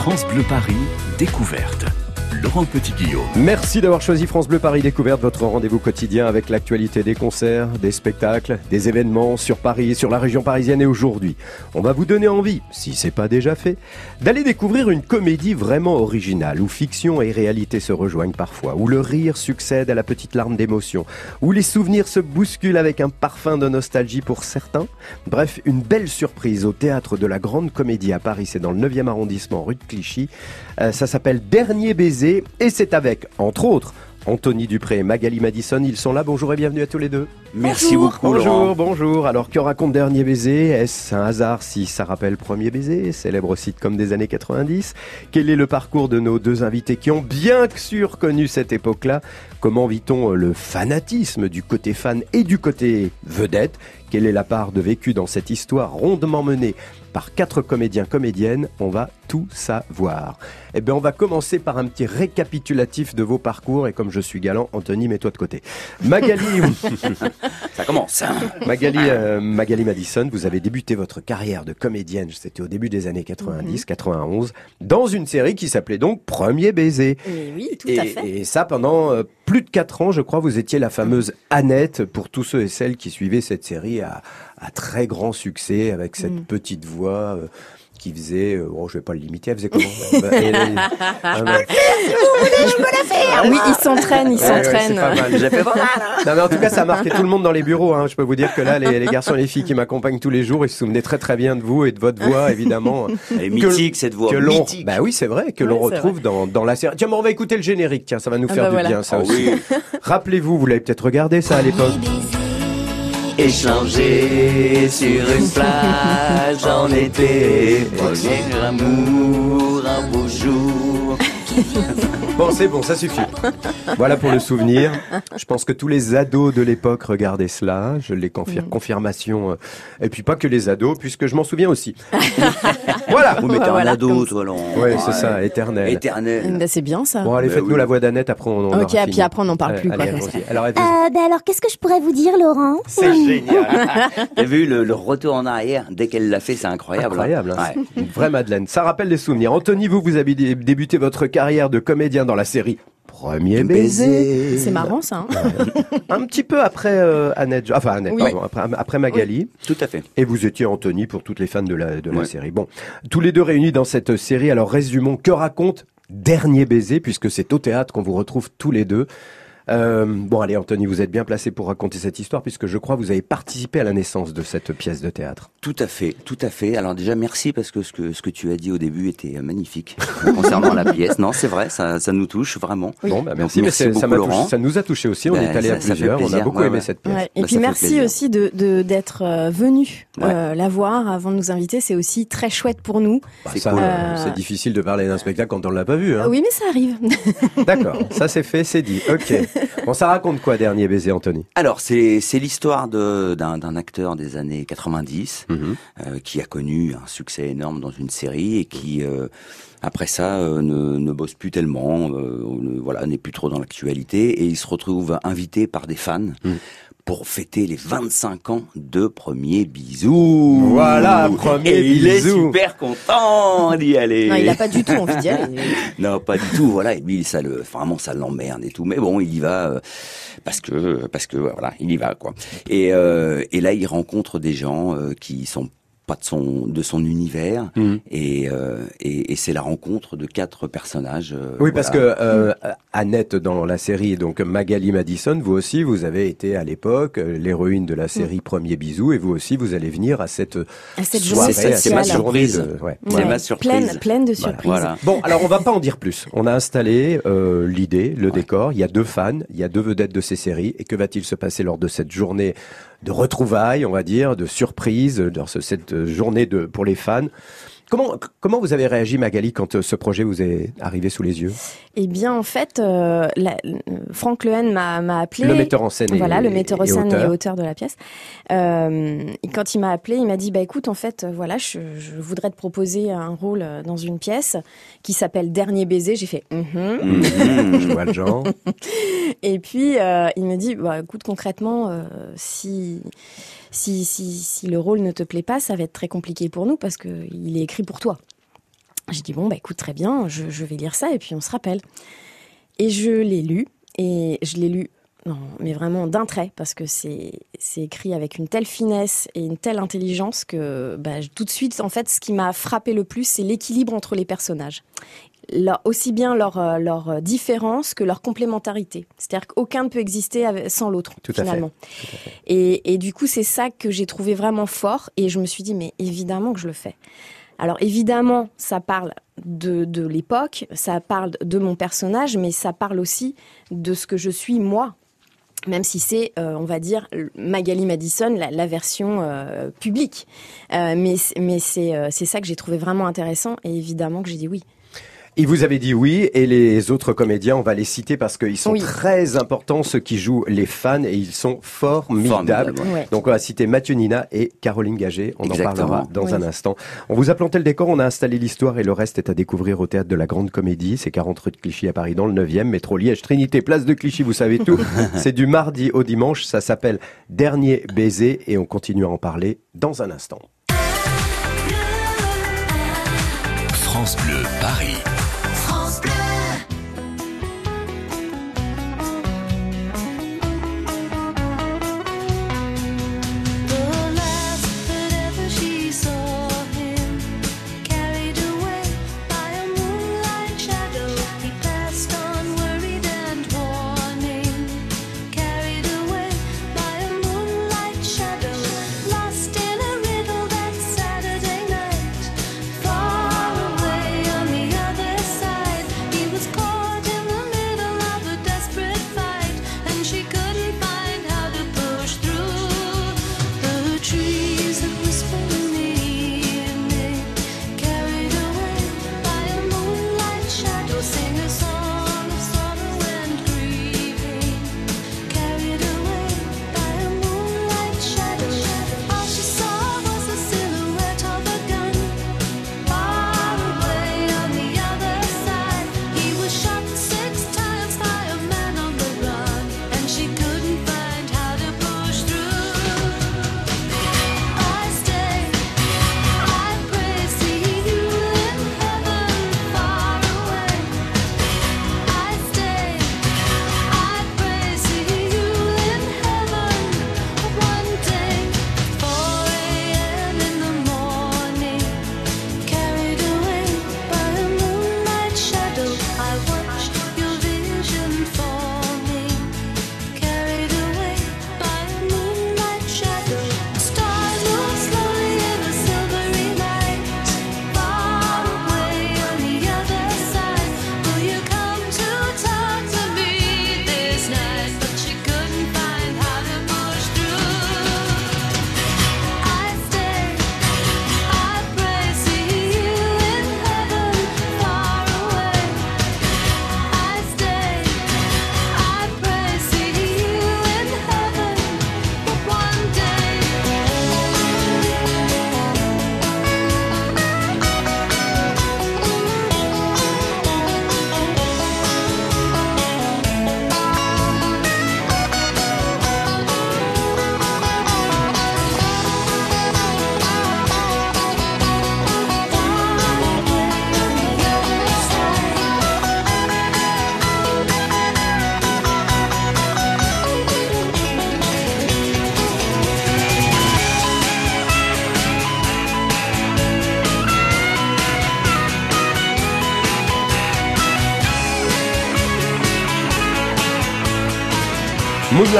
France Bleu Paris, découverte. Laurent Petit-Guillaume. Merci d'avoir choisi France Bleu Paris Découverte, votre rendez-vous quotidien avec l'actualité des concerts, des spectacles, des événements sur Paris, sur la région parisienne et aujourd'hui. On va vous donner envie, si c'est pas déjà fait, d'aller découvrir une comédie vraiment originale où fiction et réalité se rejoignent parfois, où le rire succède à la petite larme d'émotion, où les souvenirs se bousculent avec un parfum de nostalgie pour certains. Bref, une belle surprise au théâtre de la Grande Comédie à Paris, c'est dans le 9e arrondissement rue de Clichy. Euh, ça s'appelle Dernier baiser et c'est avec, entre autres, Anthony Dupré et Magali Madison. Ils sont là. Bonjour et bienvenue à tous les deux. Merci beaucoup. Bonjour, bonjour. Alors, que raconte Dernier baiser? Est-ce un hasard si ça rappelle Premier baiser, célèbre comme des années 90 Quel est le parcours de nos deux invités qui ont bien sûr connu cette époque-là? Comment vit-on le fanatisme du côté fan et du côté vedette? Quelle est la part de vécu dans cette histoire rondement menée par quatre comédiens comédiennes? On va tout savoir. Eh bien, on va commencer par un petit récapitulatif de vos parcours. Et comme je suis galant, Anthony, mets-toi de côté. Magali. Ça commence. Magali, euh, Magali Madison, vous avez débuté votre carrière de comédienne, c'était au début des années 90, 91, mhm. dans une série qui s'appelait donc Premier baiser. Et oui, tout et, à fait. Et ça pendant euh, plus de 4 ans, je crois, vous étiez la fameuse Annette pour tous ceux et celles qui suivaient cette série à, à très grand succès avec cette mm. petite voix. Qui faisait, euh, oh, je vais pas le limiter, elle faisait comment? Ah. Je peux la faire. Oui, il s'entraîne, il s'entraîne. J'ai fait Non mais en tout cas, ça a marqué tout le monde dans les bureaux. Hein. Je peux vous dire que là, les, les garçons et les filles qui m'accompagnent tous les jours, ils se souvenaient très très bien de vous et de votre voix, évidemment. Elle est mythique cette voix. Que mythique. Bah oui, c'est vrai que l'on retrouve dans, dans la série. Tiens, on va écouter le générique. Tiens, ça va nous ah faire bah du bien, ça ah aussi. Rappelez-vous, vous l'avez peut-être regardé ça à l'époque échanger sur une plage en été. Premier amour, un beau jour. Bon, c'est bon, ça suffit. Voilà pour le souvenir. Je pense que tous les ados de l'époque regardaient cela. Je les confirme, confirmation. Euh, et puis pas que les ados, puisque je m'en souviens aussi. voilà. Vous mettez un ado, toi, Oui, c'est ça, éternel. Éternel. C'est bien ça. Bon, allez, bah faites-nous la voix d'Annette, après on, Ok, et puis après on n'en parle plus. Allez, alors, euh, bah, alors qu'est-ce que je pourrais vous dire, Laurent? C'est génial. T'as vu le, retour en arrière dès qu'elle l'a fait, c'est incroyable. Incroyable. Hein. Une vraie Madeleine. Ça rappelle des souvenirs. Anthony, vous, vous avez débuté votre carrière de comédien dans la série Premier baiser. C'est marrant ça. Hein un petit peu après euh, Annette, enfin Annette, pardon, après, Magali. tout à fait. Et vous étiez Anthony pour toutes les fans de la, de la série. Bon, tous les deux réunis dans cette série. Alors résumons, que raconte Dernier baiser, puisque c'est au théâtre qu'on vous retrouve tous les deux. Euh, bon, allez, Anthony, vous êtes bien placé pour raconter cette histoire, puisque je crois que vous avez participé à la naissance de cette pièce de théâtre. Tout à fait, tout à fait. Alors déjà, merci parce que ce que, ce que tu as dit au début était euh, magnifique concernant la pièce. Non, c'est vrai, ça, ça nous touche vraiment. Bon, bah, merci, merci mais ça, ça nous a touché aussi. On ben, est allé à plusieurs, on a beaucoup aimé cette pièce. Et bah, puis merci aussi de d'être euh, venu la voir avant de nous inviter. C'est aussi très chouette pour nous. Bah, c'est difficile de parler d'un spectacle quand on l'a pas vu. Hein. Oui, mais ça arrive. D'accord, ça c'est fait, c'est dit. Ok. Bon, ça raconte quoi, Dernier baiser, Anthony? Alors, c'est l'histoire d'un acteur des années 90 mhm. euh, qui a connu un succès énorme dans une série et qui... Euh, après ça, euh, ne, ne, bosse plus tellement, voilà, n'est plus trop dans l'actualité, et il se retrouve invité par des fans mhm pour fêter les 25 ans de Premier Bisou. Voilà, Premier et Il est super content d'y aller. Non, il n'a pas du tout envie d'y aller. non, pas du tout. Voilà, et lui, ça le, vraiment, ça l'emmerde et tout. Mais bon, il y va euh, parce que, parce que, voilà, il y va quoi. Et, euh, et là, il rencontre des gens euh, qui sont de son de son univers euh, et, et, c'est la rencontre de quatre personnages. Euh, oui, parce que euh, Annette dans la série donc Magali Madison, vous aussi vous avez été à l'époque l'héroïne de la série mhm. Premier bisou et vous aussi vous allez venir à cette à cette soirée, c'est ma surprise. C'est ma surprise. Pleine, pleine de surprises. Bon, alors on va pas en dire plus. On a installé l'idée, le décor. Il y a deux fans, il y a deux vedettes de ces séries. Et que va-t-il se passer lors de cette journée de retrouvailles, on va dire, de surprises, dans cette journée de, pour les fans? Comment, comment vous avez réagi, Magali, quand euh, ce projet vous est arrivé sous les yeux? Eh bien, en fait, euh, Franck Lehen m'a appelé. Le metteur en scène. Voilà, le metteur en scène et auteur de la pièce. Euh, et quand il m'a appelé, il m'a dit, bah écoute, en fait, voilà, je, voudrais te proposer un rôle dans une pièce qui s'appelle Dernier baiser. J'ai fait, mm-hmm. je vois le genre. et puis, il me dit, bah écoute, concrètement, si si, si, si le rôle ne te plaît pas, ça va être très compliqué pour nous parce qu'il est écrit pour toi. J'ai dit bon bah écoute très bien, je, vais lire ça et puis on se rappelle. Et je l'ai lu et je l'ai lu non, mais vraiment d'un trait, parce que c'est écrit avec une telle finesse et une telle intelligence que bah, tout de suite, en fait, ce qui m'a frappé le plus, c'est l'équilibre entre les personnages. Aussi bien leur, euh, leur différence que leur complémentarité. C'est-à-dire qu'aucun ne peut exister sans l'autre, finalement. Et, et du coup, c'est ça que j'ai trouvé vraiment fort, et je me suis dit, mais évidemment que je le fais. Alors évidemment, ça parle de, de l'époque, ça parle de mon personnage, mais ça parle aussi de ce que je suis moi même si c'est, euh, on va dire, Magali Madison, la, version euh, publique. Euh, mais mais c'est ça que j'ai trouvé vraiment intéressant et évidemment que j'ai dit oui. Il vous avait dit oui, et les autres comédiens, on va les citer parce qu'ils sont très importants, ceux qui jouent les fans, et ils sont formidables. Donc on va citer Mathieu Nina et Caroline Gagé, on en parlera dans un instant. On vous a planté le décor, on a installé l'histoire, et le reste est à découvrir au Théâtre de la Grande Comédie, c'est 40 rue de Clichy à Paris, dans le 9e, métro Liège, Trinité, place de Clichy, vous savez tout. c'est du mardi au dimanche, ça s'appelle Dernier baiser, et on continue à en parler dans un instant. France Bleu, Paris.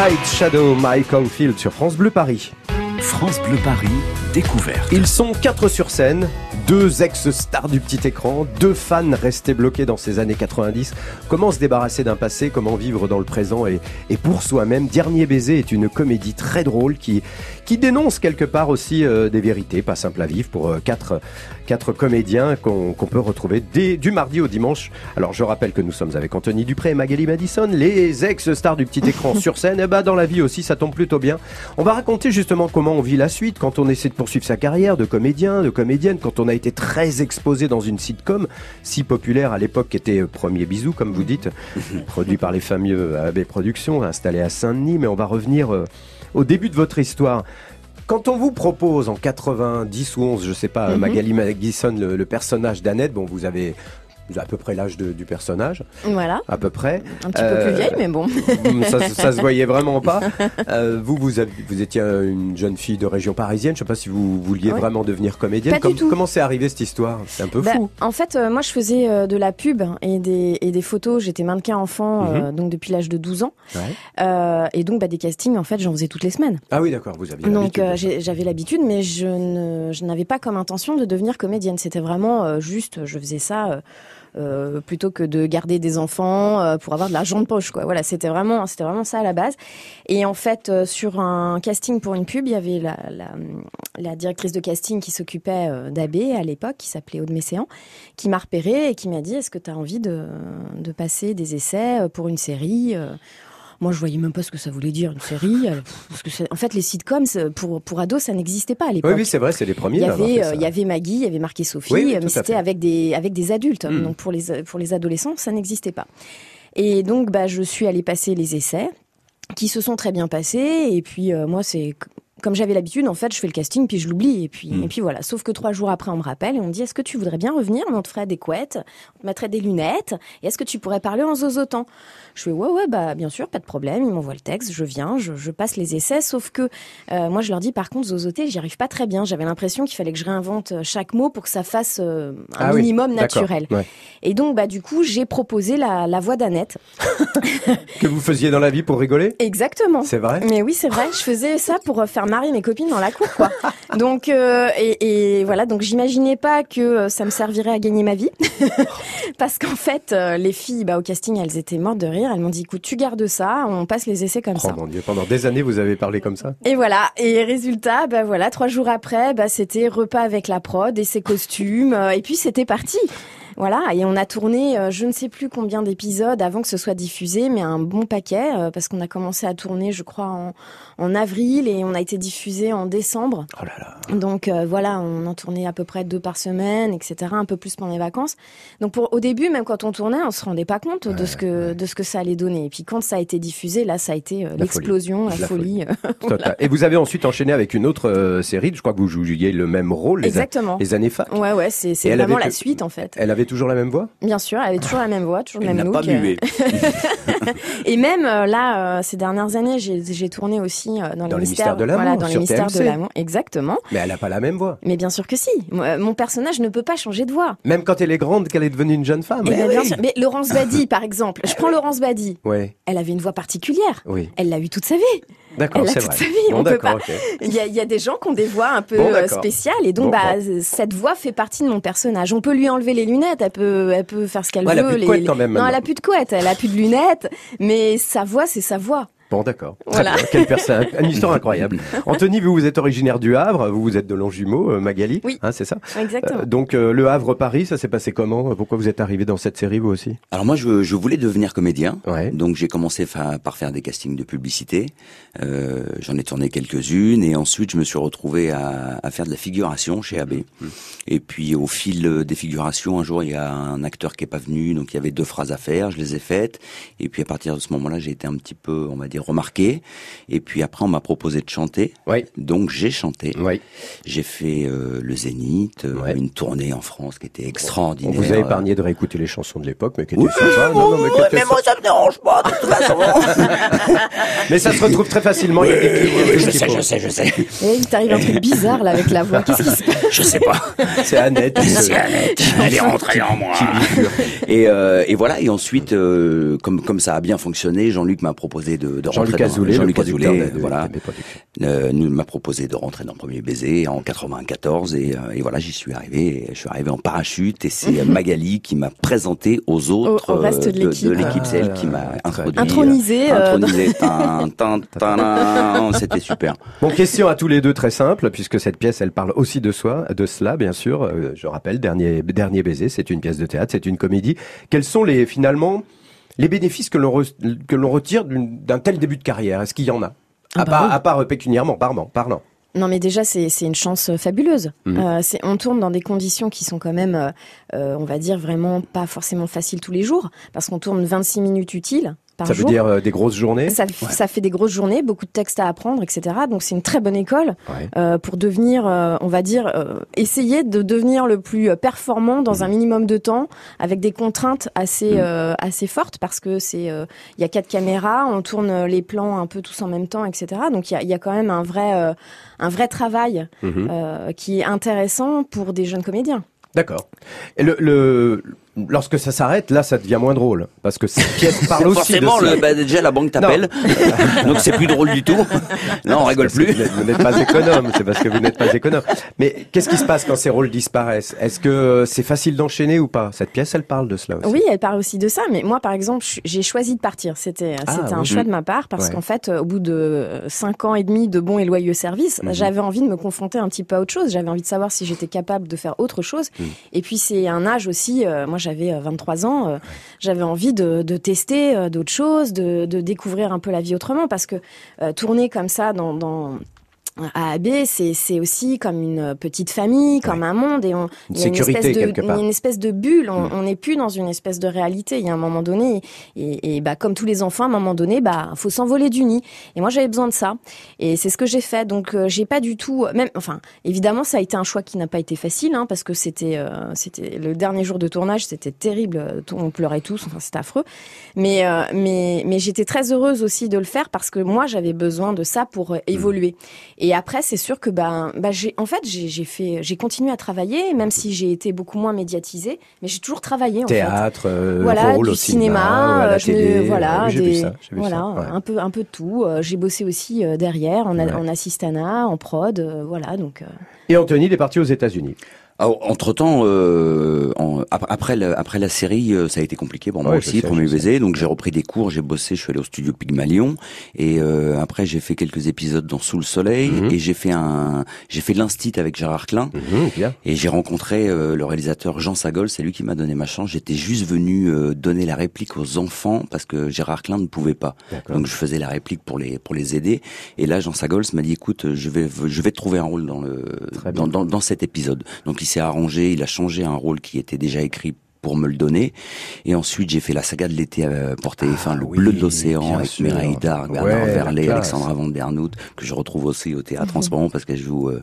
Moonlight Shadow, Mike Field sur France Bleu Paris. France Bleu Paris, découverte. Ils sont quatre sur scène, deux ex-stars du petit écran, deux fans restés bloqués dans ces années 90. Comment se débarrasser d'un passé, comment vivre dans le présent et, pour soi-même. Dernier baiser est une comédie très drôle qui, qui dénonce quelque part aussi euh, des vérités pas simples à vivre pour euh, quatre, quatre comédiens qu'on peut retrouver du mardi au dimanche. Alors je rappelle que nous sommes avec Anthony Dupré et Magali Madison, les ex-stars du petit écran sur scène. Et eh bah ben, dans la vie aussi, ça tombe plutôt bien. On va raconter justement comment on vit la suite quand on essaie de poursuivre sa carrière de comédien, de comédienne, quand on a été très exposé dans une sitcom si populaire à l'époque qui était euh, Premier Bisou, comme vous dites, produit par les fameux AB Productions, installé à Saint-Denis. Mais on va revenir au début de votre histoire. Quand on vous propose en 90 ou 11, je sais pas, mhm. Magali Magison, le, le personnage d'Annette, bon, vous avez à peu près l'âge du personnage. Voilà. À peu près. Un petit peu plus euh, vieille, mais bon. ça, ça se voyait vraiment pas. Euh, vous, vous, vous étiez une jeune fille de région parisienne. Je sais pas si vous vouliez vraiment devenir comédienne. Pas du tout. Comment c'est arrivé cette histoire? C'est un peu bah, fou. En fait, euh, moi, je faisais de la pub et des, et des photos. J'étais mannequin enfant, mhm. donc depuis l'âge de 12 ans. et donc, bah, des castings, en fait, j'en faisais toutes les semaines. Ah oui, d'accord, vous aviez Donc, j'avais l'habitude, mais ne, je n'avais pas comme intention de devenir comédienne. C'était vraiment juste, je faisais ça euh, plutôt que de garder des enfants euh, pour avoir de l'argent de poche. Quoi. Voilà, c'était vraiment, c'était vraiment ça à la base. Et en fait, euh, sur un casting pour une pub, il y avait la, directrice de casting qui s'occupait d'AB à l'époque, qui s'appelait Aude Messéan, qui m'a repéré et qui m'a dit Est-ce que tu as envie de passer des essais pour une série moi, je voyais même pas ce que ça voulait dire une série. Euh, parce que en fait, les sitcoms pour pour ados, ça n'existait pas à l'époque. Oui, oui, c'est vrai, c'est les premiers. Il y avait euh, il y avait Maggie, il y avait marqué Sophie, mais c'était avec des avec des adultes. Hmm. Donc pour les pour les adolescents, ça n'existait pas. Et donc, bah, je suis allée passer les essais qui se sont très bien passés. Et puis, euh, moi, c'est comme j'avais l'habitude, en fait, je fais le casting puis je l'oublie et puis hmm. et puis voilà. Sauf que trois jours après, on me rappelle et on me dit est-ce que tu voudrais bien revenir on te ferait des couettes, on te mettrait des lunettes et est-ce que tu pourrais parler en zozotant? Je fais ouais ouais bah bien sûr, pas de problème. Ils m'envoient le texte, je viens, je, passe les essais. Sauf que euh, moi, je leur dis par contre zozoter, j'y arrive pas très bien. J'avais l'impression qu'il fallait que je réinvente euh, chaque mot pour que ça fasse euh, un ah minimum naturel. Et donc bah du coup, j'ai proposé la, la voix d'Annette que vous faisiez dans la vie pour rigoler? Exactement. C'est vrai? Mais oui, c'est vrai. Je faisais ça pour faire marier mes copines dans la cour, quoi. donc, euh, et, voilà, donc j'imaginais pas que euh, ça me servirait à gagner ma vie. Parce qu'en fait, euh, les filles, bah, au casting, elles étaient mortes de rire. Elles m'ont dit, écoute, tu gardes ça, on passe les essais comme oh, ça. Mon Dieu, pendant des années, vous avez parlé comme ça. Et voilà. Et résultat, bah voilà, trois jours après, bah, c'était repas avec la prod et ses costumes. et puis, c'était parti. Voilà, et on a tourné euh, je ne sais plus combien d'épisodes avant que ce soit diffusé, mais un bon paquet, euh, parce qu'on a commencé à tourner, je crois, en, en, avril et on a été diffusé en décembre. Oh là là. Donc euh, voilà, on en tournait à peu près deux par semaine, etc., un peu plus pendant les vacances. Donc pour, au début, même quand on tournait, on se rendait pas compte de ce que de ce que ça allait donner. Et puis quand ça a été diffusé, là, ça a été l'explosion, la, folie. Et vous avez ensuite enchaîné avec une autre série, je crois que vous jouiez le même rôle, les, Exactement. les années fac. Ouais, ouais, c'est vraiment la suite en fait. Elle avait toujours la même voix Bien sûr, elle avait toujours la même voix, toujours le même look. Pas mué. et même euh, là, euh, ces dernières années, j'ai tourné aussi euh, dans, dans les mystères de l'amour. Voilà, dans les mystères de l'amour, exactement. Mais elle n'a pas la même voix. Mais bien sûr que si. Mon personnage ne peut pas changer de voix. Même quand elle est grande, qu'elle est devenue une jeune femme. Mais, bien sûr. Mais Laurence Badi, par exemple. Je prends Laurence Badi. Ouais. Elle avait une voix particulière. Oui. Elle l'a eu toute sa vie. D'accord, c'est vrai. Sa vie. on peut pas. Il, y a, il y, a, des gens qui ont des voix un peu spéciales et donc bah, cette voix fait partie de mon personnage. On peut lui enlever les lunettes, elle peut, elle peut faire ce qu'elle veut. Elle a plus de couette quand même. Non, elle a plus de couette, elle a plus de lunettes, mais sa voix, c'est sa voix. Bon, d'accord. Voilà. Quelle personne, une histoire incroyable. Anthony, vous, vous êtes originaire du Havre, vous, vous êtes de Longjumeau, euh, Magali. Oui. Hein, c'est ça Exactement. Euh, donc, euh, le Havre-Paris, ça s'est passé comment? Pourquoi vous êtes arrivé dans cette série, vous aussi? Alors moi, je, je, voulais devenir comédien. Ouais. Donc, j'ai commencé par faire des castings de publicité. Euh, J'en ai tourné quelques-unes et ensuite, je me suis retrouvé à, à faire de la figuration chez AB. Mmh. Et puis, au fil des figurations, un jour, il y a un acteur qui est pas venu, donc il y avait deux phrases à faire. Je les ai faites. Et puis, à partir de ce moment-là, j'ai été un petit peu, on va dire, remarqué. Et puis après, on m'a proposé de chanter. Oui. Donc j'ai chanté. Oui. J'ai fait euh, le Zénith, euh, une tournée en France qui était extraordinaire. On vous a épargné de réécouter les chansons de l'époque, mais qui étaient oui, sympas. Non, non, mais, mais moi, ça me dérange pas, de toute façon. mais ça se retrouve très facilement. Oui, je sais, je sais, je sais. Et il t'arrive un truc bizarre là avec la voix. Qu'est-ce qui se passe? Je sais pas. C'est Annette. C'est Annette. Elle est rentrée en moi. Et, euh, et voilà. Et ensuite, euh, comme comme ça a bien fonctionné, Jean-Luc m'a proposé de, de rentrer. Jean-Luc Azoulay, Jean-Luc Azoulay, voilà, euh, nous m'a proposé de rentrer dans Premier Baiser en 94 et, euh, et voilà, j'y suis arrivé. Je suis arrivé en parachute et c'est Magali qui m'a présenté aux autres au, reste de l'équipe. c'est elle qui m'a ah, introduit. Intronisé. Euh, intronisé. C'était super. Bon, question à tous les deux très simple puisque cette pièce, elle parle aussi de soi, de cela, bien sûr. je rappelle, dernier dernier baiser, c'est une pièce de théâtre, c'est une comédie. Quels sont les finalement les bénéfices que l'on que l'on retire d'un tel début de carrière Est-ce qu'il y en a? Ah à, bah part, à part pécuniairement, pardon, parlant. Non, mais déjà, c'est une chance euh, fabuleuse. Mmh. Euh, on tourne dans des conditions qui sont quand même, euh, euh, on va dire, vraiment pas forcément faciles tous les jours, parce qu'on tourne 26 minutes utiles par jour. Ça veut dire euh, des grosses journées? Ça, ça, fait des grosses journées, beaucoup de textes à apprendre, etc. Donc c'est une très bonne école euh, pour devenir, euh, on va dire, essayer de devenir le plus performant dans mmh. un minimum de temps, avec des contraintes assez mmh. assez fortes, parce que c'est il y a quatre caméras, on tourne les plans un peu tous en même temps, etc. Donc il y a, y a, quand même un vrai un vrai travail mmh. qui est intéressant pour des jeunes comédiens. D'accord. Et le, le, lorsque ça s'arrête, là, ça devient moins drôle. Parce que cette pièce parle aussi Forcément, de bah, déjà, la banque t'appelle. donc, c'est plus drôle du tout. Là, on rigole plus. Vous n'êtes pas économe. C'est parce que vous n'êtes pas économe. Mais qu'est-ce qui se passe quand ces rôles disparaissent? Est-ce que c'est facile d'enchaîner ou pas? Cette pièce, elle parle de cela aussi. Oui, elle parle aussi de ça. Mais moi, par exemple, j'ai choisi de partir. C'était ah, c'était un choix de ma part parce qu'en fait, au bout de cinq ans et demi de bons et loyaux services, mhm. j'avais envie de me confronter un petit peu à autre chose. J'avais envie de savoir si j'étais capable de faire autre chose. Mhm. Et puis, c'est un âge aussi. Euh, moi, j'avais 23 euh, ans euh, j'avais envie de, tester euh, d'autres choses, de, découvrir un peu la vie autrement, parce que tourner comme ça dans à AB, c'est aussi comme une petite famille, comme un monde, et on, une y a une espèce, de, une espèce de bulle. On mm. n'est plus dans une espèce de réalité. Il y a un moment donné, et, et bah, comme tous les enfants, à un moment donné, bah faut s'envoler du nid. Et moi, j'avais besoin de ça, et c'est ce que j'ai fait. Donc, euh, j'ai pas du tout, même, enfin, évidemment, ça a été un choix qui n'a pas été facile, hein, parce que c'était, euh, c'était le dernier jour de tournage, c'était terrible. On pleurait tous, enfin, c'était affreux. Mais, euh, mais, mais j'étais très heureuse aussi de le faire parce que moi, j'avais besoin de ça pour mm. évoluer. Et après, c'est sûr que ben, ben j'ai, en fait, j'ai fait, j'ai continué à travailler, même si j'ai été beaucoup moins médiatisée, mais j'ai toujours travaillé. En Théâtre, fait. Euh, voilà, rôle du au cinéma, euh, je voilà, des, voilà, un peu, un peu de tout. Euh, j'ai bossé aussi derrière, en, en assistana, en prod, voilà, donc. Et Anthony, il est parti aux États-Unis. Entre temps, euh, après la, après la série, euh, ça a été compliqué pour moi aussi, premier baiser. Donc j'ai repris des cours, j'ai bossé, je suis allé au studio Pygmalion et euh, après j'ai fait quelques épisodes dans Sous le Soleil mhm. et j'ai fait un, j'ai fait l'instit avec Gérard Klein mhm, et j'ai rencontré euh, le réalisateur Jean Sagol, c'est lui qui m'a donné ma chance. J'étais juste venu euh, donner la réplique aux enfants parce que Gérard Klein ne pouvait pas. Donc je faisais la réplique pour les pour les aider et là Jean Sagols m'a dit écoute, je vais je vais te trouver un rôle dans le dans, dans, dans cet épisode. Donc il s'est arrangé, il a changé un rôle qui était déjà écrit pour me le donner. Et ensuite, j'ai fait la saga de l'été euh, pour TF1, Le Bleu de l'Océan, avec Meraïda, Bernard Verlet, Alexandra Van Der que je retrouve aussi au théâtre en ce moment parce qu'elle joue, euh,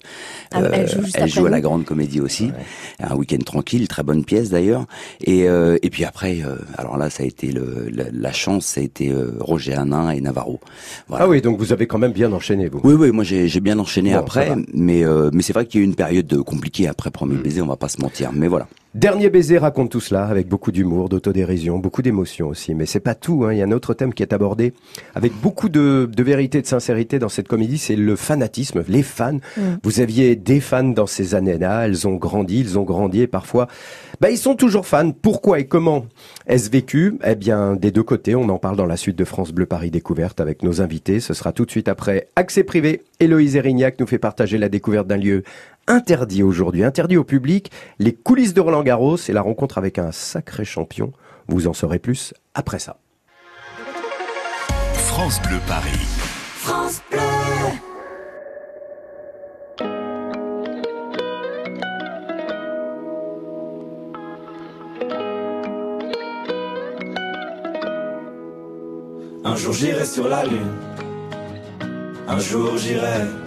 ah, elle joue, elle joue à la Grande Comédie aussi. Un week-end tranquille, très bonne pièce d'ailleurs. Et, euh, et puis après, euh, alors là, ça a été le, la, chance, ça a été euh, Roger Hanin et Navarro. Voilà. Ah oui, donc vous avez quand même bien enchaîné, vous. Oui, oui, moi j'ai bien enchaîné après, mais mais c'est vrai qu'il y a eu une période compliquée après Premier hmm. Baiser, on va pas se mentir. Mais voilà. Dernier baiser raconte tout cela avec beaucoup d'humour, d'autodérision, beaucoup d'émotion aussi. Mais c'est pas tout. Hein. Il y a un autre thème qui est abordé avec beaucoup de, de vérité, de sincérité dans cette comédie, c'est le fanatisme, les fans. Mm. Vous aviez des fans dans ces années-là. Elles ont grandi, ils ont grandi et parfois, bah, ils sont toujours fans. Pourquoi et comment est-ce vécu? Eh bien, des deux côtés. On en parle dans la suite de France Bleu Paris Découverte avec nos invités. Ce sera tout de suite après Accès Privé. Héloïse Erignac nous fait partager la découverte d'un lieu interdit aujourd'hui, interdit au public, les coulisses de Roland Garros et la rencontre avec un sacré champion. Vous en saurez plus après ça. France Bleu Paris. France Bleu. Un jour j'irai sur la lune. Un jour j'irai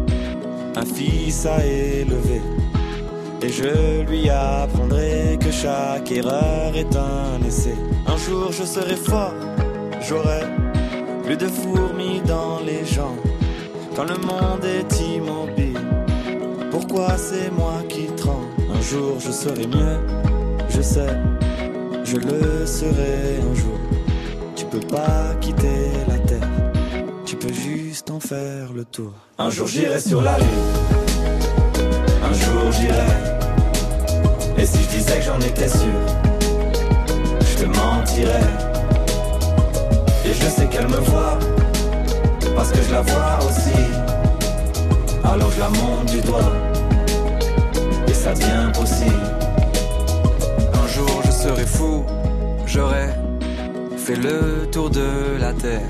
un fils à élever. Et je lui apprendrai que chaque erreur est un essai. Un jour je serai fort, j'aurai plus de fourmis dans les jambes. Quand le monde est immobile, pourquoi c'est moi qui tremble? Un jour je serai mieux, je sais, je le serai un jour. Tu peux pas quitter faire le tour. Un jour j'irai sur la lune. Un jour j'irai. Et si je disais que j'en étais sûr, je te mentirais. me voit, parce que je la vois aussi. Alors je la monte du doigt, et ça devient possible. Un jour je serai fou, j'aurai fait le tour de la terre.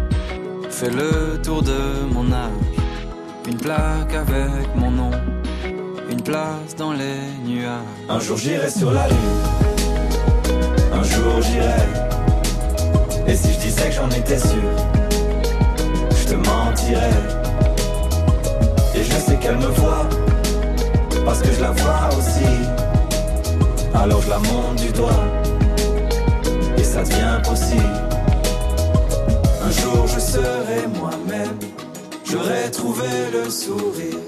fait le tour de mon âge. Une plaque avec mon nom, une place dans les nuages. Un jour, j'irai sur la lune un jour j'irai. Et si je disais que j'en étais sûr, je te mentirais. Et je sais qu'elle me voit, parce que je la vois aussi. Alors je la monte du doigt, et ça devient possible. Un jour je serai moi-même, j'aurai trouvé le sourire,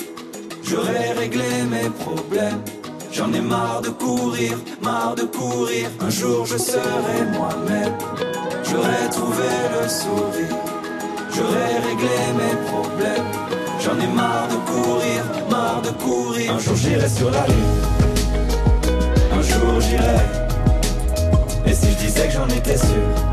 j'aurai réglé mes problèmes. J'en ai marre de courir, marre de courir. Un jour je serai moi-même. J'aurai trouvé le sourire. J'aurai réglé mes problèmes. J'en ai marre de courir, marre de courir. Un jour j'irai sur la lune. Un jour j'irai. Et si je disais que j'en étais sûr,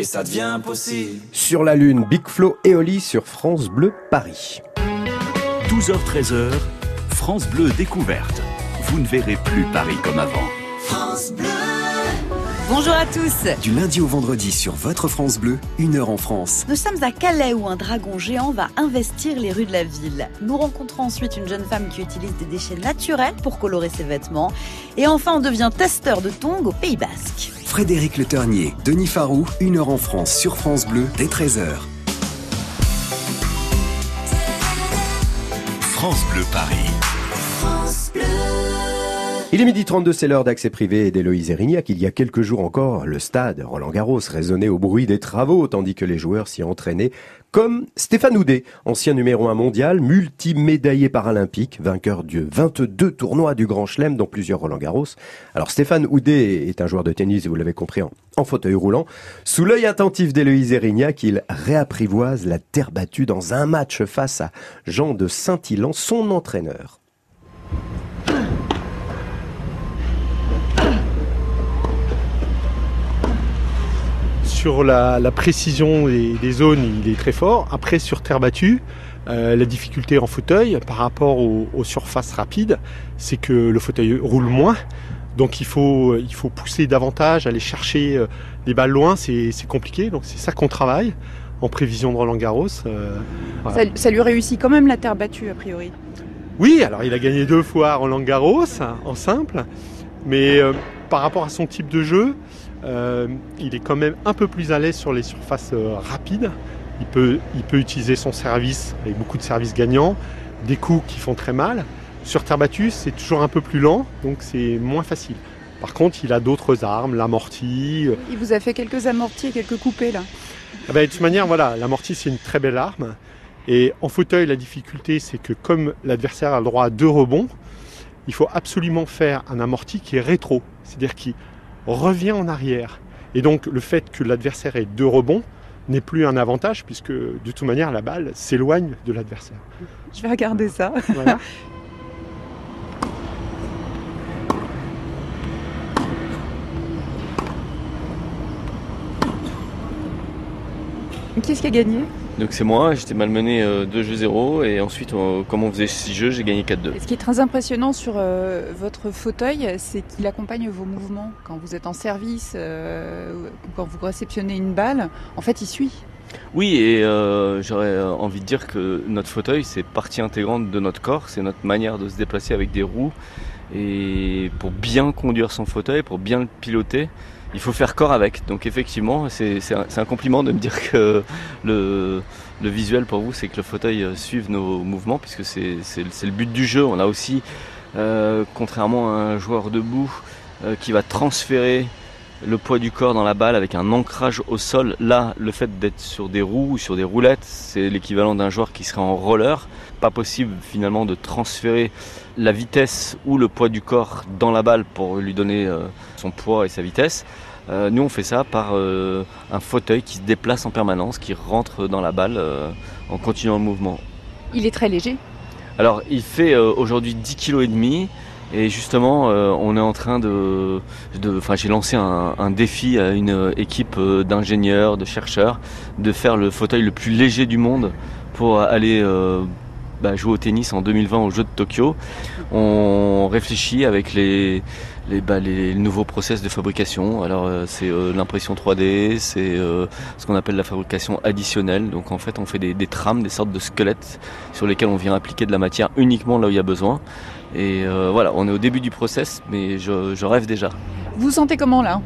Et ça devient possible. Sur la Lune, Big Flo et Oli sur France Bleu Paris. 12h-13h, France Bleu découverte. Vous ne verrez plus Paris comme avant. France Bleu Bonjour à tous Du lundi au vendredi sur votre France Bleu, une heure en France. Nous sommes à Calais où un dragon géant va investir les rues de la ville. Nous rencontrons ensuite une jeune femme qui utilise des déchets naturels pour colorer ses vêtements. Et enfin, on devient testeur de tongs au Pays Basque. Frédéric Le Ternier, Denis Farou, une heure en France sur France Bleu dès 13h. France Bleu Paris. France Bleu. Il est midi 32, c'est l'heure d'accès privé d'Héloïse Erignac. Il y a quelques jours encore, le stade Roland Garros résonnait au bruit des travaux, tandis que les joueurs s'y entraînaient comme Stéphane Houdet, ancien numéro 1 mondial, multimédaillé paralympique, vainqueur de 22 tournois du Grand Chelem, dont plusieurs Roland Garros. Alors Stéphane Houdet est un joueur de tennis, vous l'avez compris, en, fauteuil roulant. Sous l'œil attentif d'Héloïse Erignac, il réapprivoise la terre battue dans un match face à Jean de Saint-Ilan, son entraîneur. Sur la, précision des, zones, il est très fort. Après, sur terre battue, euh, la difficulté en fauteuil par rapport aux, surfaces rapides, c'est que le fauteuil roule moins. Donc il faut, il faut pousser davantage, aller chercher euh, les balles loin, c'est compliqué. Donc c'est ça qu'on travaille en prévision de Roland Garros. Euh, ça, lui réussit quand même la terre battue a priori. Oui, alors il a gagné deux fois Roland Garros en simple, mais par rapport à son type de jeu, euh, il est quand même un peu plus à l'aise sur les surfaces euh, rapides. Il peut, il peut utiliser son service avec beaucoup de services gagnants, des coups qui font très mal. Sur terre battue, c'est toujours un peu plus lent, donc c'est moins facile. Par contre, il a d'autres armes, l'amorti. Euh, il vous a fait quelques amortis et quelques coupés là. Ah ben, de toute manière, voilà, l'amorti c'est une très belle arme. Et en fauteuil, la difficulté c'est que comme l'adversaire a le droit à deux rebonds, il faut absolument faire un amorti qui est rétro, c'est-à-dire qui revient en arrière. Et donc le fait que l'adversaire ait deux rebonds n'est plus un avantage puisque de toute manière la balle s'éloigne de l'adversaire. Je vais regarder ça. Qui ce qui a gagné? Donc c'est moi, j'étais malmené 2 jeux 0 et ensuite comme on faisait 6 jeux, j'ai gagné 4-2. Ce qui est très impressionnant sur votre fauteuil, c'est qu'il accompagne vos mouvements. Quand vous êtes en service, quand vous réceptionnez une balle, en fait il suit. Oui, et euh, j'aurais euh, envie de dire que notre fauteuil, c'est partie intégrante de notre corps, c'est notre manière de se déplacer avec des roues. Et pour bien conduire son fauteuil, pour bien le piloter, il faut faire corps avec. Donc effectivement, c'est un, compliment de me dire que le, visuel pour vous, c'est que le fauteuil euh, suive nos mouvements, puisque c'est le but du jeu. On a aussi, contrairement à un joueur debout, qui va transférer le poids du corps dans la balle avec un ancrage au sol. Là, le fait d'être sur des roues ou sur des roulettes, c'est l'équivalent d'un joueur qui serait en roller. Pas possible finalement de transférer la vitesse ou le poids du corps dans la balle pour lui donner euh, son poids et sa vitesse. Euh, nous, on fait ça par euh, un fauteuil qui se déplace en permanence, qui rentre dans la balle en continuant le mouvement. Il est très léger. Alors, il fait aujourd'hui 10 kg et demi. Et justement, euh, on est en train de, enfin, j'ai lancé un, défi à une équipe euh, d'ingénieurs, de chercheurs, de faire le fauteuil le plus léger du monde pour aller euh, bah, jouer au tennis en 2020 aux Jeux de Tokyo. On réfléchit avec les, les, bah, les nouveaux process de fabrication. Alors c'est l'impression 3D, c'est ce qu'on appelle la fabrication additionnelle. Donc en fait on fait des, des trames, des sortes de squelettes sur lesquels on vient appliquer de la matière uniquement là où il y a besoin. Et euh, voilà, on est au début du process, mais je, rêve déjà. Vous vous sentez comment là?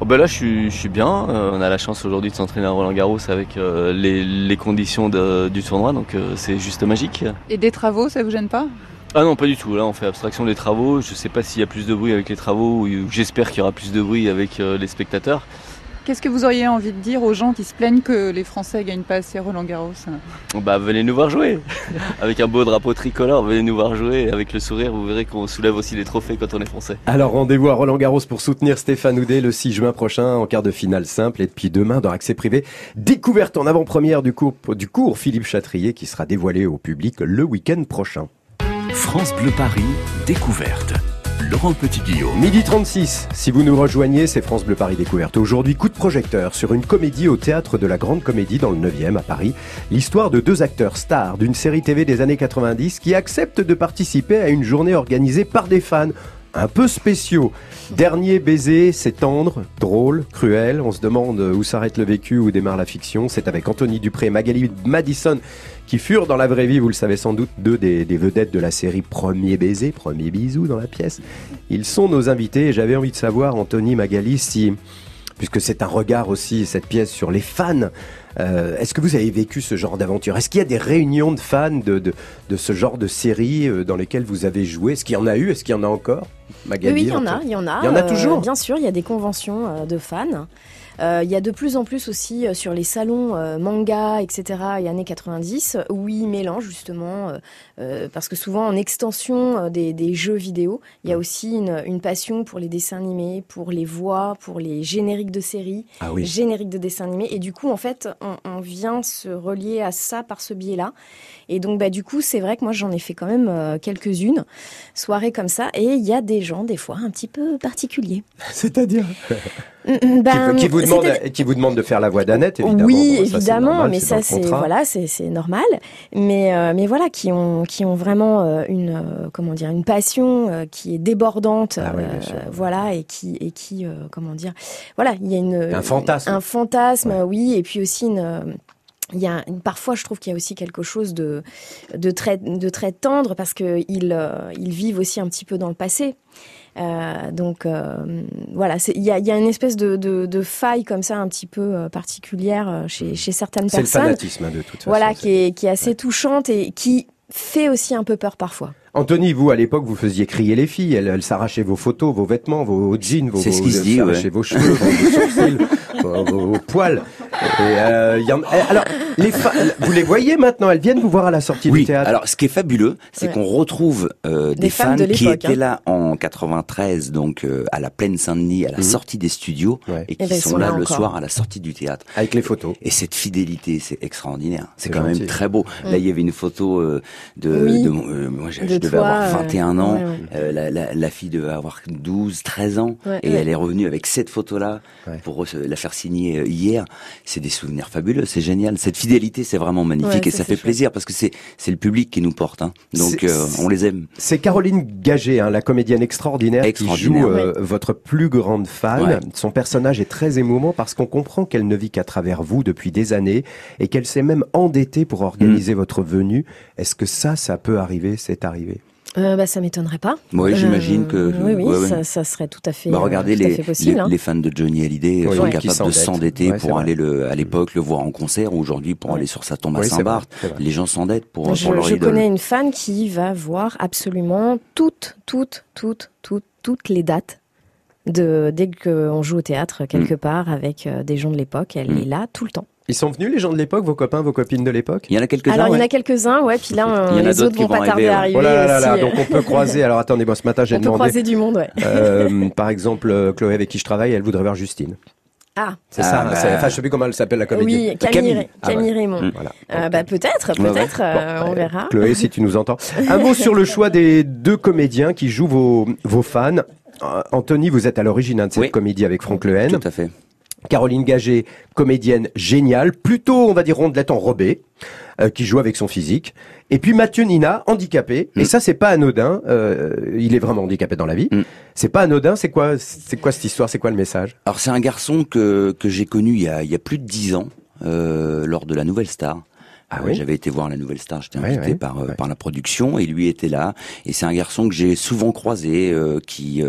Oh ben Là, je suis, bien. Euh, on a la chance aujourd'hui de s'entraîner à Roland Garros avec euh, les, conditions du tournoi, donc c'est juste magique. Et des travaux, ça vous gêne pas? Ah non, pas du tout. Là, on fait abstraction des travaux. Je ne sais pas s'il y a plus de bruit avec les travaux ou j'espère qu'il y aura plus de bruit avec les spectateurs. Qu'est-ce que vous auriez envie de dire aux gens qui se plaignent que les Français gagnent pas assez Roland Garros Bah venez nous voir jouer Avec un beau drapeau tricolore, venez nous voir jouer. Avec le sourire, vous verrez qu'on soulève aussi les trophées quand on est français. Alors rendez-vous à Roland Garros pour soutenir Stéphane Houdet le 6 juin prochain en quart de finale simple. Et puis demain, dans Accès Privé, découverte en avant-première du cours, du cours Philippe Chatrier qui sera dévoilé au public le week-end prochain. France Bleu Paris, découverte. Laurent Petit-Guillaume. Midi 36, si vous nous rejoignez, c'est France Bleu Paris Découverte. Aujourd'hui, coup de projecteur sur une comédie au théâtre de la Grande Comédie dans le 9e à Paris. L'histoire de deux acteurs stars d'une série TV des années 90 qui acceptent de participer à une journée organisée par des fans un peu spéciaux. Dernier baiser, c'est tendre, drôle, cruel. On se demande où s'arrête le vécu, où démarre la fiction. C'est avec Anthony Dupré, Magali Madison, qui furent dans la vraie vie, vous le savez sans doute, deux des, vedettes de la série Premier baiser, premier bisou dans la pièce. Ils sont nos invités et j'avais envie de savoir, Anthony, Magali, si, puisque c'est un regard aussi, cette pièce, sur les fans, euh, est-ce que vous avez vécu ce genre d'aventure? Est-ce qu'il y a des réunions de fans de, de, ce genre de série euh, dans lesquelles vous avez joué? Est-ce qu'il y en a eu? Est-ce qu'il y en a encore? Magali, Oui, il y en a. Il y en a, il y en a toujours euh, Bien sûr, il y a des conventions de fans. Euh, il y a de plus en plus aussi euh, sur les salons euh, manga, etc., et années 90, où ils mélangent justement, parce que souvent en extension des, jeux vidéo, il y a aussi une, passion pour les dessins animés, pour les voix, pour les génériques de séries, ah génériques de dessins animés, et du coup, en fait, on, on vient se relier à ça par ce biais-là. Et donc, bah, du coup, c'est vrai que moi, j'en ai fait quand même euh, quelques-unes, soirées comme ça. Et il y a des gens, des fois, un petit peu particuliers. C'est-à-dire mm, mm, ben, qui, vous demande, qui vous demande de faire la voix d'Annette, évidemment. Oui, évidemment, mais ça, c'est voilà, c'est normal. Mais euh, mais voilà, qui ont qui ont vraiment euh, une comment dire une passion qui est débordante, ah voilà, et qui et qui comment dire, voilà, il y a une un fantasme, un fantasme, oui, et puis aussi une il y a parfois je trouve qu'il y a aussi quelque chose de de très de très tendre parce que ils euh, ils vivent aussi un petit peu dans le passé. Euh, donc euh, voilà, il y a, y a une espèce de, de, de, faille comme ça un petit peu euh, particulière chez, chez certaines personnes. C'est le fanatisme hein, de toute façon. Voilà, qui est, qui est assez touchante et qui fait aussi un peu peur parfois. Anthony, vous à l'époque, vous faisiez crier les filles. Elles, s'arrachaient vos photos, vos vêtements, vos jeans, vos, ce se dit, vos cheveux, vos sourcils, vos, poils. Euh, eh, alors, les vous les voyez maintenant? Elles viennent vous voir à la sortie du théâtre. Alors, ce qui est fabuleux, c'est qu'on retrouve euh, des, fans, qui étaient hein. là en 93, donc euh, à la Plaine Saint-Denis, à la mhm. sortie des studios, et qui sont, là, le soir à la sortie du théâtre. Avec les photos. Et cette fidélité, c'est extraordinaire. C'est quand même très beau. Là, il y avait une photo de, de, moi, devais avoir 21 euh, ans, euh, la, la, la, fille devait avoir 12, 13 ans, et elle est revenue avec cette photo-là pour la faire signer euh, hier. C'est des souvenirs fabuleux, c'est génial. Cette fidélité, c'est vraiment magnifique et ça fait plaisir parce que c'est c'est le public qui nous porte. Hein. Donc euh, on les aime. C'est Caroline Gagé, hein, la comédienne extraordinaire, qui joue euh, votre plus grande fan. Son personnage est très émouvant parce qu'on comprend qu'elle ne vit qu'à travers vous depuis des années et qu'elle s'est même endettée pour organiser mm. votre venue. Est-ce que ça, ça peut arriver C'est arrivé? Euh, bah, ça m'étonnerait pas. Oui, j'imagine que. Euh, oui, oui, Ça, ça, serait tout à fait. Bah, regardez les, possible, les, hein. les, fans de Johnny Hallyday sont capables de s'endetter pour aller le, à l'époque le voir en concert ou aujourd'hui pour aller sur sa tombe à Saint-Barth. Les gens s'endettent pour, je, pour leur Je connais une fan qui va voir absolument toutes, toutes, toutes, toutes, toutes les dates de dès qu'on joue au théâtre quelque mm. part avec euh, des gens de l'époque. Elle mm. est là tout le temps. Ils sont venus les gens de l'époque, vos copains, vos copines de l'époque? Il y en a quelques-uns. Alors il y en a quelques-uns, ouais. Puis là, il y en les autres vont pas tarder à arriver. Oh là là là, aussi. donc on peut croiser. Alors attendez, moi ce matin j'ai demandé. On peut croiser du monde, ouais. Euh, par exemple, euh, Chloé avec qui je travaille, elle voudrait voir Justine. Ah, c'est ça. Ah, bah... Enfin, je sais plus comment elle s'appelle la comédienne. Oui, Camille, Camille, ah, Raymond. Mmh. Voilà. Euh, bah, peut-être, peut-être, euh, on verra. Chloé, si tu nous entends. Un mot sur le choix des deux comédiens qui jouent vos, vos fans. Euh, Anthony, vous êtes à l'origine hein, de cette comédie avec Franck Lehen. Tout à fait. Caroline Gagé, comédienne géniale, plutôt on va dire rondelette enrobée, euh, qui joue avec son physique. Et puis Mathieu Nina, handicapé. Et mm. ça c'est pas anodin. Euh, il est vraiment handicapé dans la vie. Mm. C'est pas anodin. C'est quoi, c'est quoi cette histoire C'est quoi le message? Alors c'est un garçon que que j'ai connu il y a il y a plus de dix ans euh, lors de la Nouvelle Star. Ah oui? J'avais été voir la Nouvelle Star, j'étais invité par par la production et lui était là. Et c'est un garçon que j'ai souvent croisé, qui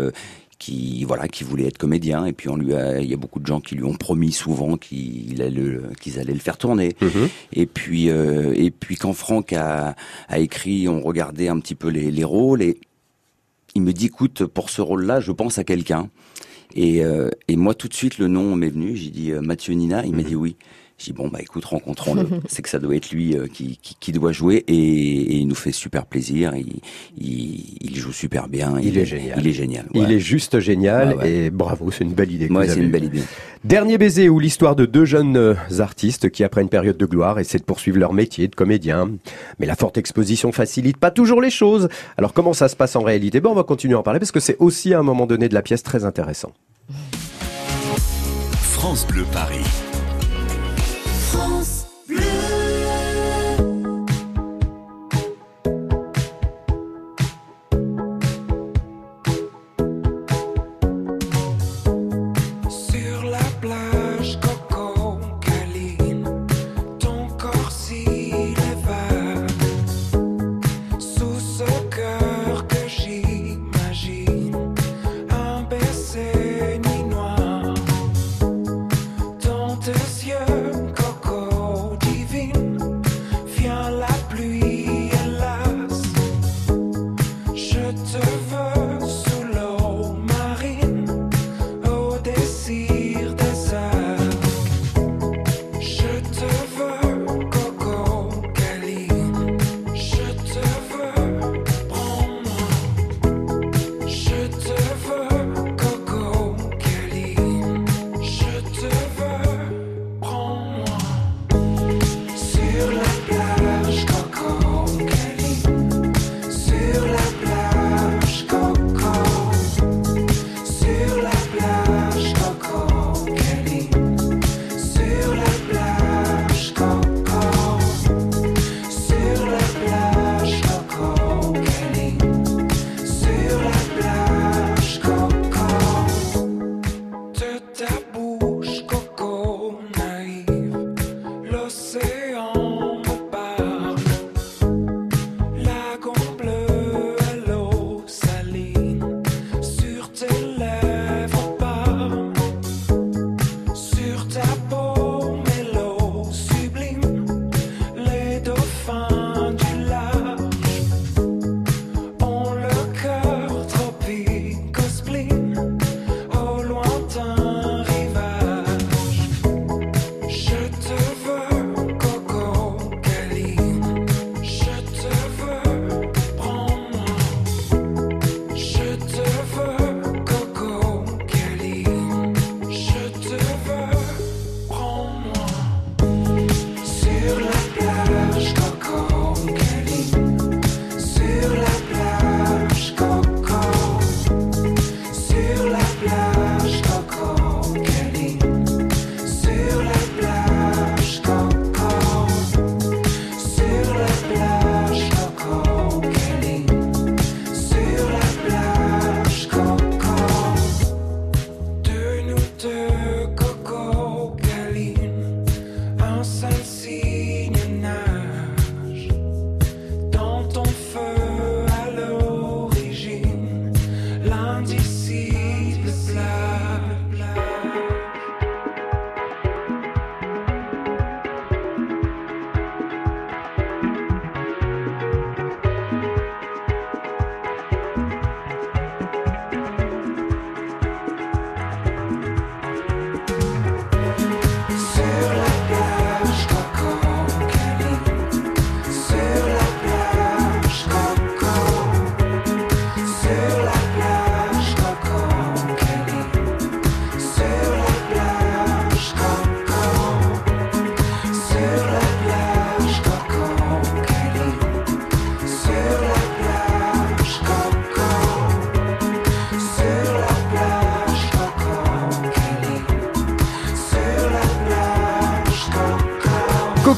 qui voilà qui voulait être comédien. Et puis on lui a il y a beaucoup de gens qui lui ont promis souvent qu'ils allaient qu'ils allaient le faire tourner. Mhm. et puis euh, et puis quand Franck a, a écrit on regardait un petit peu les, les rôles et il me dit écoute pour ce rôle là je pense à quelqu'un. Et, euh, et moi tout de suite le nom m'est venu. J'ai dit euh, Mathieu Nina. Il m'a mhm. dit oui j'ai dit bon bah écoute rencontrons-le. c'est que ça doit être lui euh, qui, qui, qui, doit jouer et, et, il nous fait super plaisir. Il, il, il joue super bien. Il, est, génial. Il est génial. Il est juste génial et bravo, c'est une belle idée. Moi, c'est une belle idée. Dernier baiser ou l'histoire de deux jeunes euh, artistes qui après une période de gloire essaient de poursuivre leur métier de comédien. Mais la forte exposition facilite pas toujours les choses. Alors comment ça se passe en réalité? Bon, on va continuer à en parler parce que c'est aussi à un moment donné de la pièce très intéressant. France Bleu Paris. France.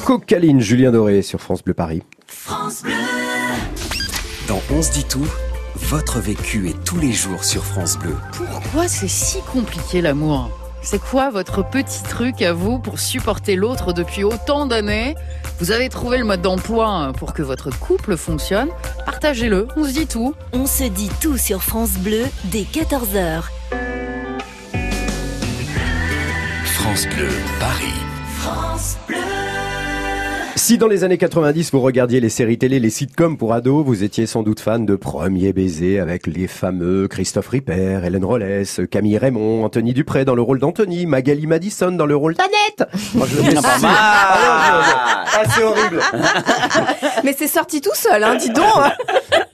Coco Caline, Julien Doré sur France Bleu Paris. France Bleu. Dans On se dit tout, votre vécu est tous les jours sur France Bleu. Pourquoi c'est si compliqué l'amour? C'est quoi votre petit truc à vous pour supporter l'autre depuis autant d'années? Vous avez trouvé le mode d'emploi pour que votre couple fonctionne? Partagez-le, on se dit tout. On se dit tout sur France Bleu dès 14h. France Bleu, Paris. France Bleu. Si dans les années 90 vous regardiez les séries télé, les sitcoms pour ados, vous étiez sans doute fan de Premier baiser avec les fameux Christophe Ripper, Hélène Rollès, Camille Raymond, Anthony Dupré dans le rôle d'Anthony, Magali Madison dans le rôle d'Annette. Moi je le mets Pas si- mal. Ah, c'est horrible. Mais c'est sorti tout seul, hein, dis donc.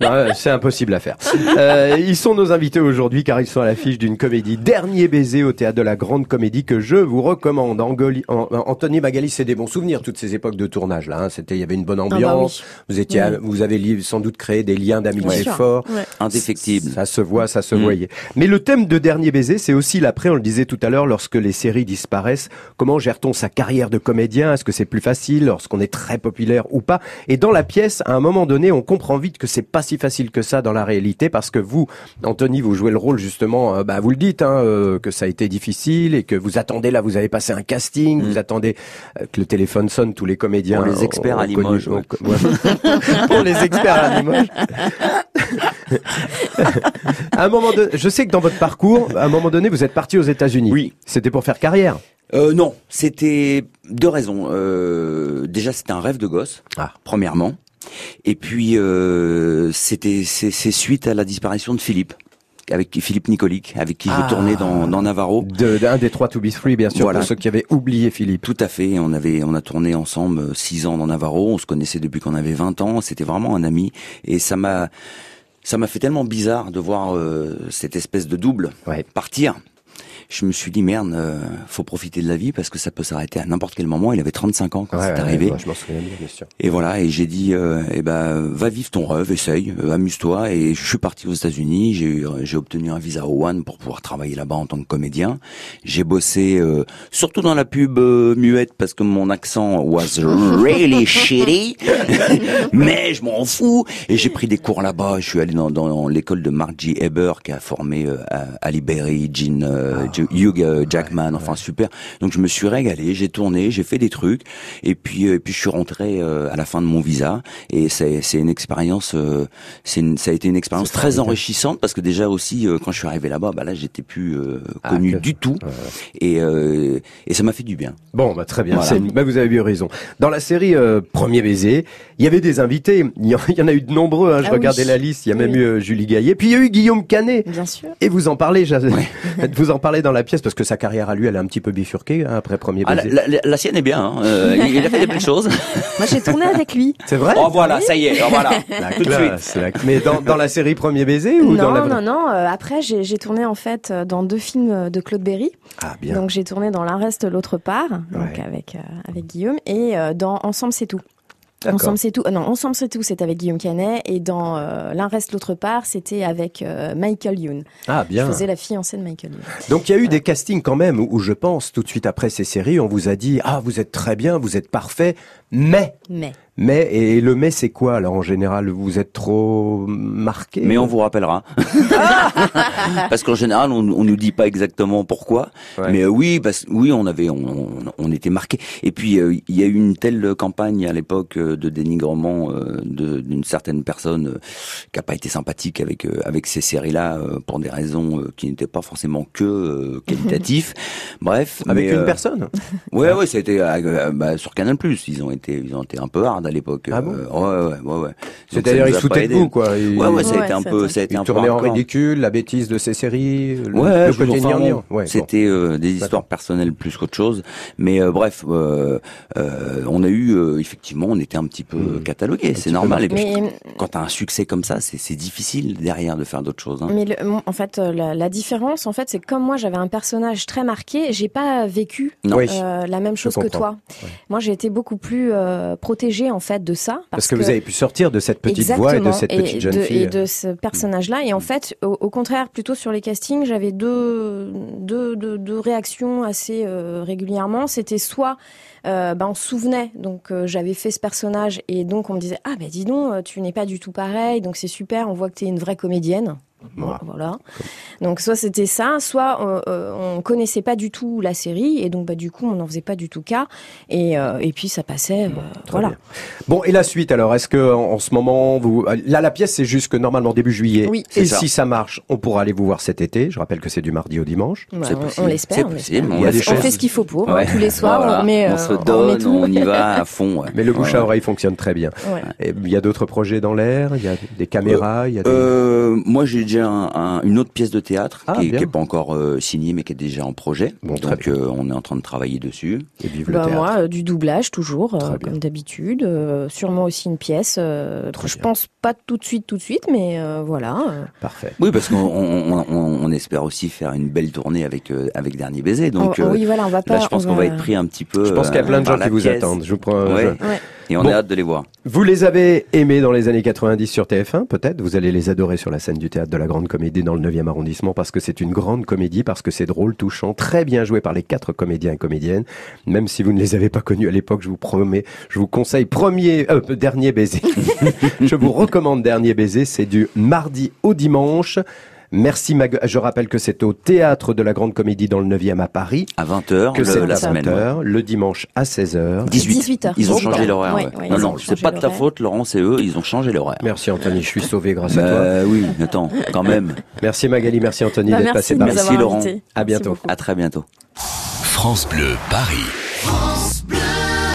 Ouais, c'est impossible à faire. Euh, ils sont nos invités aujourd'hui car ils sont à l'affiche d'une comédie Dernier baiser au théâtre de la Grande Comédie que je vous recommande. Angoli- An- Anthony Magali, c'est des bons souvenirs toutes ces époques de tournage là. hein. C'était, il y avait une bonne bah ambiance. oui. Vous étiez, Oui. vous avez li- sans doute créé des liens d'amitié forts. Ouais. Indéfectible. Ça se voit, ça se Mm. voyait. Mais le thème de Dernier baiser, c'est aussi l'après, on le disait tout à l'heure, lorsque les séries disparaissent. Comment gère-t-on sa carrière de comédien? Est-ce que c'est plus facile lorsqu'on est très populaire ou pas? Et dans la pièce, à un moment donné, on comprend vite que c'est pas si facile que ça dans la réalité, parce que vous, Anthony, vous jouez le rôle justement, euh, bah, vous le dites, hein, euh, que ça a été difficile et que vous attendez là, vous avez passé un casting, vous attendez euh, que le téléphone sonne, tous les comédiens. Pour les experts à Limoges. Pour les experts à Limoges. à un moment donné, je sais que dans votre parcours, à un moment donné, vous êtes parti aux États-Unis. Oui. C'était pour faire carrière. Euh, non, c'était deux raisons. Euh, déjà, c'était un rêve de gosse, Ah. premièrement. Et puis, euh, c'était c'est suite à la disparition de Philippe, avec Philippe Nicolic, avec qui Ah. j'ai tourné dans, dans Navarro. De, d'un des trois To Be Free, bien sûr, Voilà. pour ceux qui avaient oublié Philippe. Tout à fait. On avait, on a tourné ensemble euh, six ans dans Navarro. On se connaissait depuis qu'on avait 20 ans. C'était vraiment un ami. Et ça m'a, ça m'a fait tellement bizarre de voir euh, cette espèce de double Ouais. partir. Je me suis dit merde, euh, faut profiter de la vie parce que ça peut s'arrêter à n'importe quel moment. Il avait 35 ans quand Ouais, c'est ouais, arrivé. ouais, je bien, sûr. Et voilà, et j'ai dit, euh, eh ben, va vivre ton rêve, essaye, euh, amuse-toi. Et je suis parti aux États-Unis. J'ai eu- j'ai obtenu un visa au One pour pouvoir travailler là-bas en tant que comédien. J'ai bossé euh, surtout dans la pub euh, muette parce que mon accent was really shitty. Mais je m'en fous. Et j'ai pris des cours là-bas. Je suis allé dans, dans l'école de Mark G. Eber qui a formé euh, Ali Berry, Gene, euh, Hugh euh, Jackman. Enfin super. Donc je me suis régalé. J'ai tourné, j'ai fait des trucs. Et puis, euh, et puis je suis rentré euh, à la fin de mon visa. Et c'est c'est une expérience. c'est ça a été une expérience très formidable. enrichissante parce que déjà aussi quand je suis arrivé là-bas, bah là j'étais plus euh, Ah, connu que- du tout. Ouais, ouais. Et euh, et ça m'a fait du bien. Bon, bah, très bien. Voilà. bah, vous avez bien raison. Dans la série euh, Premier baiser, il y avait des invités. Il y en, a eu de nombreux. Hein, je Ah oui. regardais la liste. Il y a Oui, même eu euh, Julie Gaillet. Puis il y a eu Guillaume Canet. Bien sûr. Et vous en parlez, Jazz- vous en parlez dans la pièce parce que sa carrière à lui, elle a un petit peu bifurqué hein, après Premier Ah, la, baiser. la- sienne est bien. Hein. Euh, il il a fait des belles choses. Moi, j'ai tourné avec lui. C'est vrai Oh voilà, ça y est. Oh, voilà. La Tout de classe, la- Mais dans, dans la série Premier baiser ou non, dans la non, non. euh, après, j'ai tourné en fait euh, dans deux films euh, de Claude Berry. Ah bien. Donc, j'ai tourné dans L'un reste, l'autre part, donc Ouais. avec, euh, avec Guillaume, et euh, dans Ensemble, c'est tout. Ensemble, c'est tout. non, Ensemble, c'est tout, c'était avec Guillaume Canet, et dans euh, L'un reste, l'autre part, c'était avec euh, Michael Youn. Ah Je bien. faisais la fiancée de Michael Youn. Donc il y a eu des castings quand même où, où je pense tout de suite après ces séries, on vous a dit ah vous êtes très bien, vous êtes parfait, mais Mais. mais et le mais c'est quoi alors en général? Vous êtes trop marqué? Mais on vous rappellera. parce qu'en général, on, on nous dit pas exactement pourquoi. Ouais. Mais euh, oui, parce oui, on avait, on, on, on était marqué. Et puis euh, il y a eu une telle campagne à l'époque euh, de dénigrement euh, d'une certaine personne euh, qui a pas été sympathique avec euh, avec ces séries-là euh, pour des raisons euh, qui n'étaient pas forcément que euh, qualitatives. Bref, avec mais, une euh, personne? Ouais, ouais, ça a été euh, bah, sur Canal+. Ils ont été, ils ont été un peu hard à l'époque. Ah bon Euh, ouais, ouais, ouais, ouais. C'est-à-dire ils foutaient de vous quoi. Ils, Ouais, ouais, ça a Ouais, été un peu, a ça a été ils un peu tournaient en ridicule, la bêtise de ces séries, le, Ouais, le je côté bon, Ouais, bon. c'était euh, des histoires personnelles plus qu'autre chose. Mais euh, bref, euh, euh, on a eu euh, effectivement, on était un petit peu Hmm. catalogué, c'est normal. Et puis, Mais, quand t'as un succès comme ça, c'est difficile derrière de faire d'autres choses. Hein. mais le- en fait, la, la différence, en fait, c'est que comme moi, j'avais un personnage très marqué, j'ai pas vécu Non. Oui. la même chose que toi. Moi, j'ai été beaucoup plus euh, protégée en fait de ça. Parce, que, vous avez pu sortir de cette petite voix et de cette petite jeune fille. Et de ce personnage-là. Et en fait, au, contraire, plutôt sur les castings, j'avais deux, deux, deux, réactions assez euh, régulièrement. C'était soit euh, ben, on se souvenait, donc euh, j'avais fait ce personnage et donc on me disait ah ben dis donc tu n'es pas du tout pareil, donc c'est super, on voit que tu es une vraie comédienne. Voilà. Donc soit c'était ça, soit euh, euh, on connaissait pas du tout la série et donc bah du coup on n'en faisait pas du tout cas et, euh, et puis ça passait. voilà. Bon et la suite alors est-ce que en, ce moment vous là la pièce c'est juste que normalement début juillet oui, et si ça marche on pourra aller vous voir cet été. Je rappelle que c'est du mardi au dimanche. c'est on, l'espère. On, fait ce qu'il faut pour hein, tous les soirs. On, met, on se donne, on, y va à fond. Mais le bouche à oreille fonctionne très bien. Il y a d'autres projets dans l'air, il y a des caméras, il y a des... moi j'ai déjà une autre pièce de théâtre ah, qui, n'est pas encore euh, signée mais qui est déjà en projet. Donc euh, on est en train de travailler dessus. Et vive bah, Moi, euh, du doublage toujours, comme d'habitude. sûrement aussi une pièce. je pense pas tout de suite, tout de suite, mais voilà. Parfait. Oui, parce qu'on on, espère aussi faire une belle tournée avec avec Dernier Baiser. Donc oh, oui, voilà, on va pas. Là, je pense qu'on va être pris un petit peu. Je pense qu'il y a plein de gens qui vous attendent. Je vous prends. Et on a hâte de les voir. Vous les avez aimés dans les années 90 sur TF1, peut-être? Vous allez les adorer sur la scène du théâtre de la Grande Comédie dans le 9e arrondissement parce que c'est une grande comédie, parce que c'est drôle, touchant, très bien joué par les quatre comédiens et comédiennes. Même si vous ne les avez pas connus à l'époque, je vous promets, je vous conseille premier, euh, dernier baiser. je vous recommande dernier baiser. C'est du mardi au dimanche. Merci Mag Je rappelle que c'est au Théâtre de la Grande Comédie dans le 9e à Paris. À 20h, que c'est la semaine. le dimanche à 16h. 18. h Ils ont changé l'horaire. non, non, c'est pas de ta faute, Laurent, c'est eux, ils ont changé l'horaire. Merci Anthony, je suis sauvé grâce à toi. Bah oui, attends, quand même. Merci Magali, merci Anthony bah, d'être passé par Merci Laurent. À bientôt. À très bientôt. France Bleu, Paris.